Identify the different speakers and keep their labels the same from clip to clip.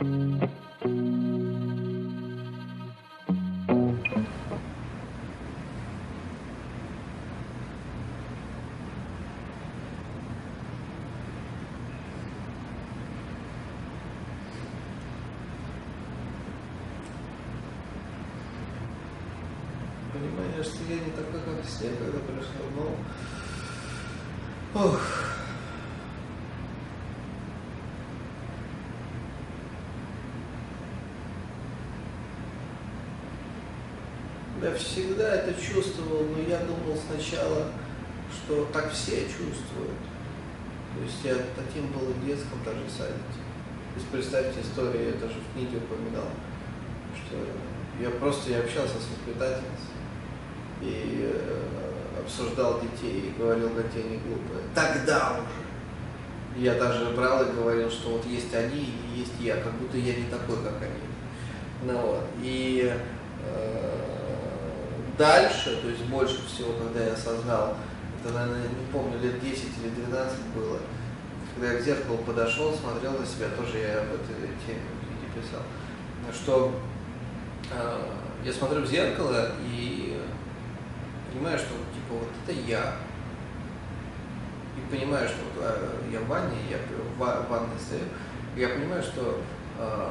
Speaker 1: Понимание, что я не такой, как все, когда пришел, но... Ох. Я всегда это чувствовал, но я думал сначала, что так все чувствуют. То есть я таким был в детском даже садике. То есть представьте историю, я даже в книге упоминал, что я просто я общался с воспитательницей и э, обсуждал детей и говорил, какие они глупые. Тогда уже. Я даже брал и говорил, что вот есть они и есть я, как будто я не такой, как они. Ну, вот. И э, дальше, то есть больше всего, когда я осознал, это, наверное, не помню, лет 10 или 12 было, когда я к зеркалу подошел, смотрел на себя, тоже я об этой теме в писал, что э, я смотрю в зеркало и понимаю, что типа вот это я. И понимаю, что вот, э, я в ванне, я в ванной стою, я понимаю, что э,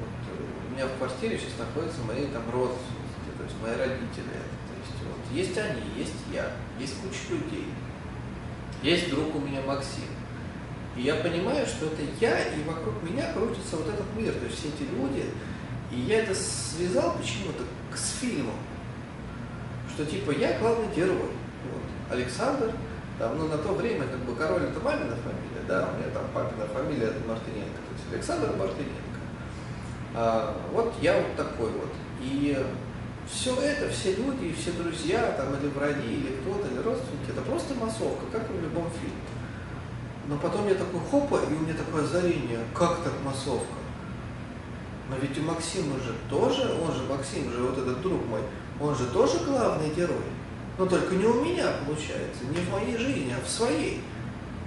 Speaker 1: вот, у меня в квартире сейчас находятся мои там родственники, то есть мои родители. То есть вот, есть они, есть я, есть куча людей. Есть друг у меня Максим. И я понимаю, что это я, и вокруг меня крутится вот этот мир, то есть все эти люди. И я это связал почему-то с фильмом что типа я главный герой. Вот. Александр, там, ну на то время как бы король это мамина фамилия, да, у меня там папина фамилия Мартыненко, то есть Александр Мартыненко. А, вот я вот такой вот. И все это, все люди, все друзья, там, или враги, или кто-то, или родственники, это просто массовка, как в любом фильме. Но потом я такой хопа, и у меня такое озарение, как так массовка? Но ведь у Максима же тоже, он же, Максим же, вот этот друг мой, он же тоже главный герой. Но только не у меня получается, не в моей жизни, а в своей.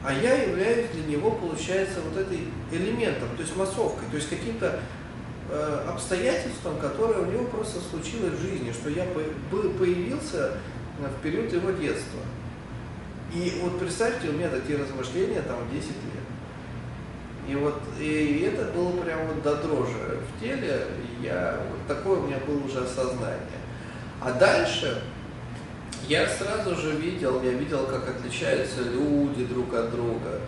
Speaker 1: А я являюсь для него, получается, вот этой элементом, то есть массовкой, то есть каким-то э, обстоятельством, которое у него просто случилось в жизни, что я появился в период его детства. И вот представьте, у меня такие размышления там 10 лет. И вот и это было прям вот до дрожи в теле. Я, вот такое у меня было уже осознание. А дальше я сразу же видел, я видел, как отличаются люди друг от друга.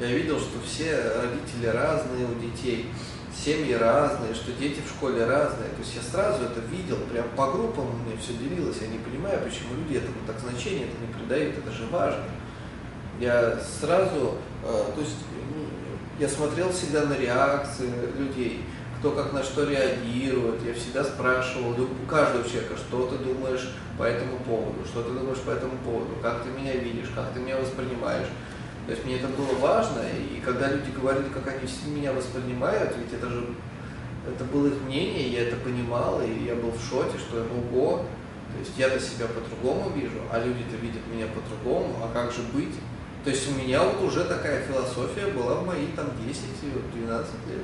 Speaker 1: Я видел, что все родители разные у детей, семьи разные, что дети в школе разные. То есть я сразу это видел, прям по группам у меня все делилось. Я не понимаю, почему люди этому так значение это не придают, это же важно. Я сразу, э, то есть я смотрел всегда на реакции людей кто как на что реагирует. Я всегда спрашивал у каждого человека, что ты думаешь по этому поводу, что ты думаешь по этому поводу, как ты меня видишь, как ты меня воспринимаешь. То есть мне это было важно, и когда люди говорили, как они меня воспринимают, ведь это же это было их мнение, я это понимал, и я был в шоке, что ого, то есть я-то себя по-другому вижу, а люди-то видят меня по-другому, а как же быть? То есть у меня вот уже такая философия была в мои там 10-12 лет.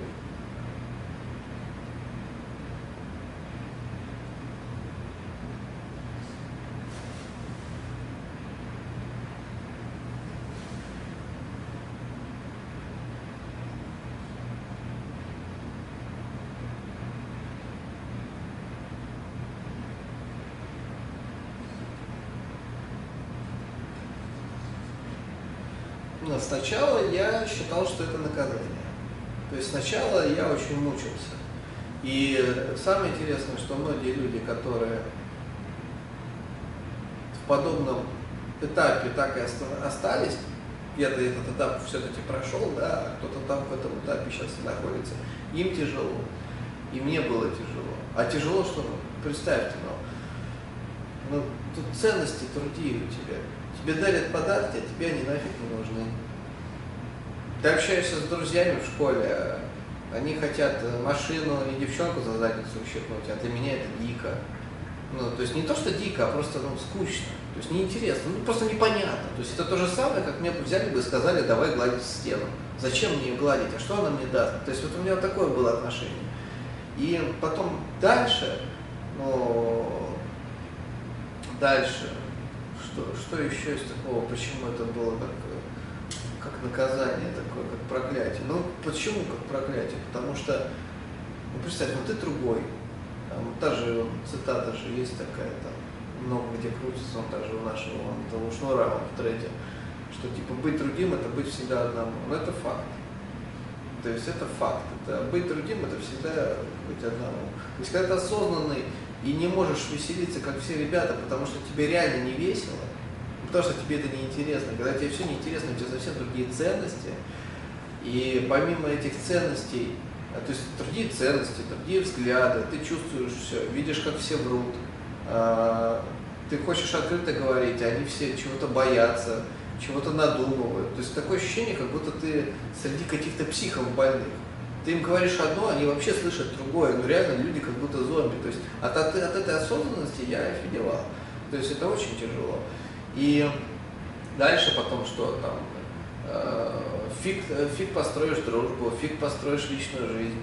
Speaker 1: Но сначала я считал, что это наказание. То есть сначала я очень мучился. И самое интересное, что многие люди, которые в подобном этапе так и остались, где-то этот этап все-таки прошел, да, а кто-то там в этом этапе сейчас находится, им тяжело. И мне было тяжело. А тяжело, что, представьте, ну, ну тут ценности другие у тебя. Тебе дарят подарки, а тебе они нафиг не нужны. Ты общаешься с друзьями в школе, они хотят машину и девчонку за задницу ущипнуть, а для меня это дико. Ну, то есть не то, что дико, а просто ну, скучно. То есть неинтересно, ну просто непонятно. То есть это то же самое, как мне взяли бы и сказали, давай гладить стену. Зачем мне ее гладить, а что она мне даст? То есть вот у меня такое было отношение. И потом дальше, ну, дальше, что, что еще из такого, почему это было как, как наказание такое, как проклятие? Ну, почему как проклятие? Потому что, ну, представь, ну ты другой, там, та же цитата же есть такая, там, много где крутится, он также у нашего он, того шнура он в треде, что типа быть другим это быть всегда одному. Но это факт. То есть это факт. Это быть другим это всегда быть одному. То есть когда ты осознанный и не можешь веселиться, как все ребята, потому что тебе реально не весело, потому что тебе это не интересно. Когда тебе все неинтересно, у тебя совсем другие ценности. И помимо этих ценностей, а, то есть другие ценности, другие взгляды, ты чувствуешь все, видишь, как все врут, а, ты хочешь открыто говорить, а они все чего-то боятся, чего-то надумывают. То есть такое ощущение, как будто ты среди каких-то психов больных. Ты им говоришь одно, они вообще слышат другое. Ну реально люди как будто зомби. То есть от, от, от этой осознанности я офигевал. То есть это очень тяжело. И дальше потом что там? Э, фиг, фиг построишь дружбу, фиг построишь личную жизнь.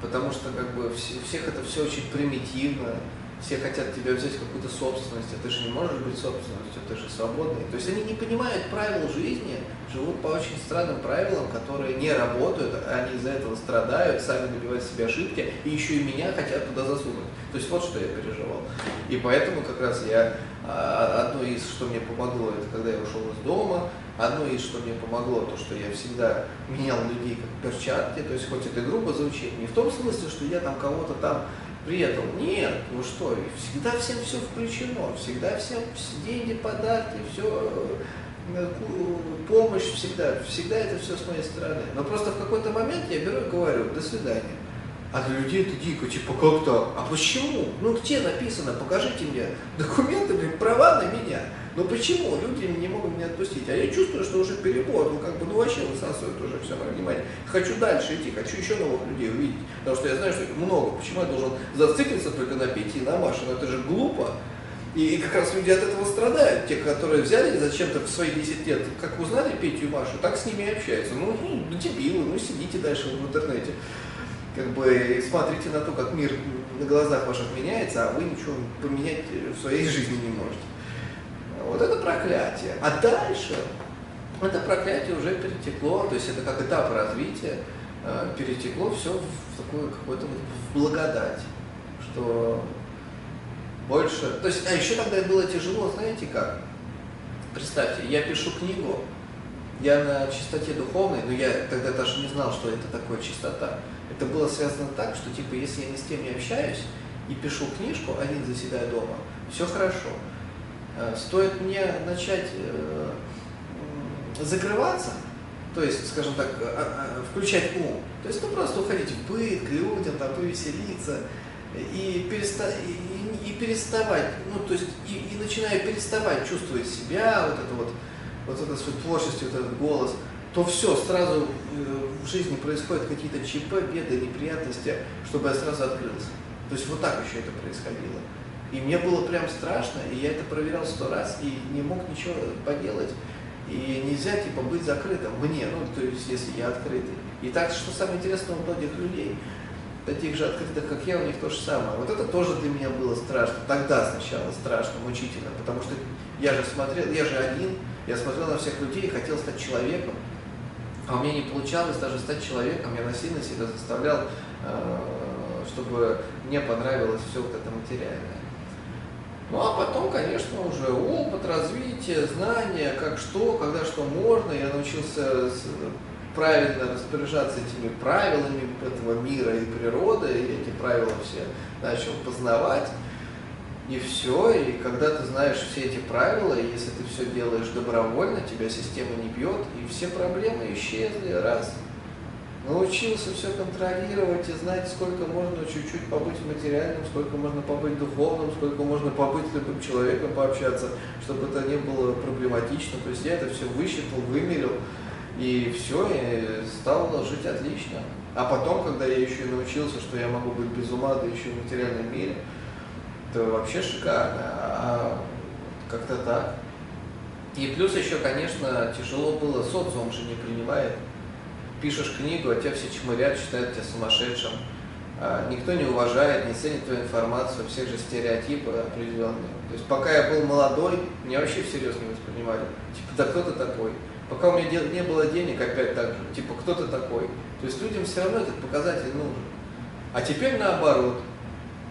Speaker 1: Потому что как бы у всех это все очень примитивно все хотят тебя взять какую-то собственность, а ты же не можешь быть собственностью, ты же свободный. То есть они не понимают правил жизни, живут по очень странным правилам, которые не работают, они из-за этого страдают, сами набивают себе ошибки, и еще и меня хотят туда засунуть. То есть вот что я переживал. И поэтому как раз я, одно из, что мне помогло, это когда я ушел из дома, одно из, что мне помогло, то, что я всегда менял людей как перчатки, то есть хоть это грубо звучит, не в том смысле, что я там кого-то там этом нет, ну что, всегда всем все включено, всегда всем деньги, подарки, все, э, помощь всегда, всегда это все с моей стороны. Но просто в какой-то момент я беру и говорю, до свидания. А для людей это дико, типа как то А почему? Ну где написано? Покажите мне документы, блин, права на меня. Но почему люди не могут меня отпустить? А я чувствую, что уже перебор, ну как бы, ну вообще высасывает уже все мое внимание. Хочу дальше идти, хочу еще новых людей увидеть. Потому что я знаю, что их много. Почему я должен зациклиться только на Пете и на Маше? Ну это же глупо. И, и как раз люди от этого страдают. Те, которые взяли зачем-то в свои 10 лет, как узнали Петю и Машу, так с ними и общаются. Ну, ну дебилы, ну сидите дальше в интернете. Как бы смотрите на то, как мир на глазах ваших меняется, а вы ничего поменять в своей жизни не можете. Вот это проклятие. А дальше это проклятие уже перетекло, то есть это как этап развития, э, перетекло все в такую какую-то вот благодать, что больше, то есть, а еще тогда было тяжело, знаете как? Представьте, я пишу книгу, я на чистоте духовной, но я тогда даже не знал, что это такое чистота. Это было связано так, что типа, если я ни с кем не общаюсь и пишу книжку один за себя дома, все хорошо. Э, стоит мне начать э, закрываться, то есть, скажем так, а, а, включать ум, то есть ну, просто уходить в быт, к людям, там, повеселиться, и, переста и, и переставать, ну, то есть, и, и начинаю переставать чувствовать себя, вот это вот, вот это свою творчесть, вот этот голос, то все, сразу э, в жизни происходят какие-то ЧП, беды, неприятности, чтобы я сразу открылся. То есть вот так еще это происходило. И мне было прям страшно, и я это проверял сто раз, и не мог ничего поделать. И нельзя, типа, быть закрытым мне, ну, то есть, если я открытый. И так, что самое интересное у многих людей, таких же открытых, как я, у них то же самое. Вот это тоже для меня было страшно. Тогда сначала страшно, мучительно, потому что я же смотрел, я же один, я смотрел на всех людей и хотел стать человеком, а у меня не получалось даже стать человеком, я насильно себя заставлял, э, чтобы мне понравилось все вот это материальное. Ну а потом, конечно, уже опыт, развитие, знания, как что, когда что можно. Я научился правильно распоряжаться этими правилами этого мира и природы, и эти правила все начал познавать. И все, и когда ты знаешь все эти правила, и если ты все делаешь добровольно, тебя система не бьет, и все проблемы исчезли, раз научился все контролировать и знать, сколько можно чуть-чуть побыть материальным, сколько можно побыть духовным, сколько можно побыть любым человеком, пообщаться, чтобы это не было проблематично. То есть я это все высчитал, вымерил, и все, и стал жить отлично. А потом, когда я еще и научился, что я могу быть без ума, да еще в материальном мире, Это вообще шикарно. А как-то так. И плюс еще, конечно, тяжело было, социум же не принимает. Пишешь книгу, а тебя все чмырят, считают тебя сумасшедшим. А, никто не уважает, не ценит твою информацию, всех же стереотипы определенные. То есть пока я был молодой, меня вообще всерьез не воспринимали. Типа, да кто ты такой? Пока у меня не было денег, опять так типа, кто ты такой? То есть людям все равно этот показатель нужен. А теперь наоборот.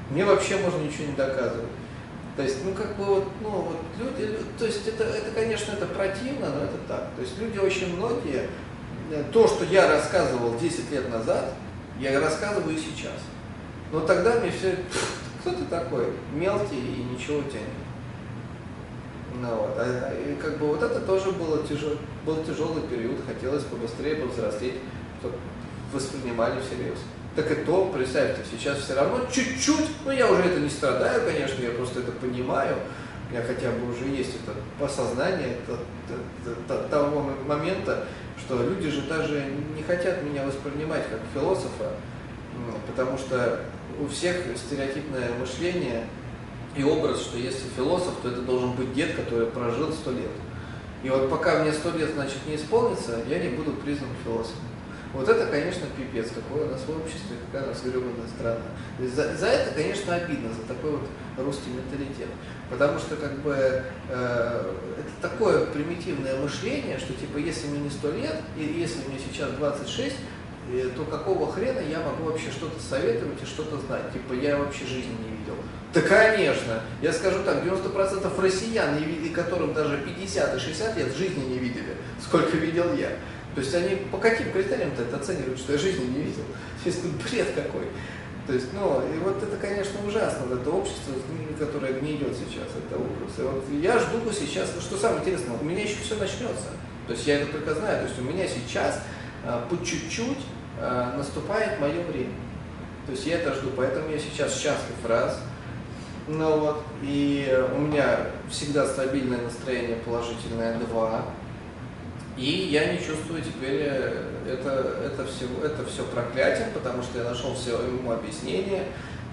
Speaker 1: Мне вообще можно ничего не доказывать. То есть, ну, как бы вот, ну, вот люди, то есть это, это, конечно, это противно, но это так. То есть люди очень многие, э, то, что я рассказывал 10 лет назад, я рассказываю сейчас. Но тогда мне все, кто ты такой, мелкий и ничего у тебя нет. Ну, вот. а, и как бы вот это тоже было тяжел, был тяжелый период, хотелось побыстрее повзрослеть, чтобы воспринимали всерьез. Так и то, представьте, сейчас все равно чуть-чуть, ну я уже это не страдаю, конечно, я просто это понимаю, у меня хотя бы уже есть это посознание это, это, это, того момента, что люди же даже не хотят меня воспринимать как философа, потому что у всех стереотипное мышление и образ, что если философ, то это должен быть дед, который прожил сто лет. И вот пока мне сто лет, значит, не исполнится, я не буду признан философом. Вот это, конечно, пипец, какое у нас в обществе, какая у нас гребаная страна. За, за это, конечно, обидно, за такой вот русский менталитет. Потому что, как бы, э, это такое примитивное мышление, что, типа, если мне не сто лет, и если мне сейчас 26, э, то какого хрена я могу вообще что-то советовать и что-то знать? Типа, я вообще жизни не видел. Да, конечно. Я скажу так, 90% россиян, которым даже 50 и 60 лет, жизни не видели, сколько видел я. То есть они по каким критериям-то это оценивают, что я жизни не видел? То есть тут бред какой. То есть, ну, и вот это, конечно, ужасно, вот это общество, которое гниет сейчас, это ужас. И вот я жду сейчас, что самое интересное, у меня еще все начнется. То есть я это только знаю, то есть у меня сейчас а, по чуть-чуть а, наступает мое время. То есть я это жду, поэтому я сейчас счастлив раз. Ну вот, и у меня всегда стабильное настроение положительное два. И я не чувствую теперь э, это, это, все, это все проклятием, потому что я нашел все ему объяснение,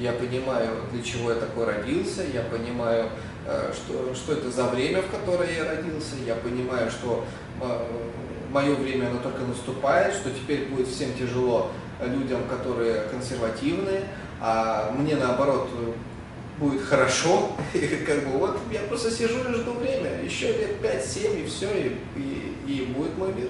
Speaker 1: я понимаю, для чего я такой родился, я понимаю, э, что, что это за время, в которое я родился, я понимаю, что э, мое время оно только наступает, что теперь будет всем тяжело людям, которые консервативные, а мне наоборот будет хорошо, и как бы вот я просто сижу и жду время, еще лет 5-7 и все, и, и, и будет мой мир.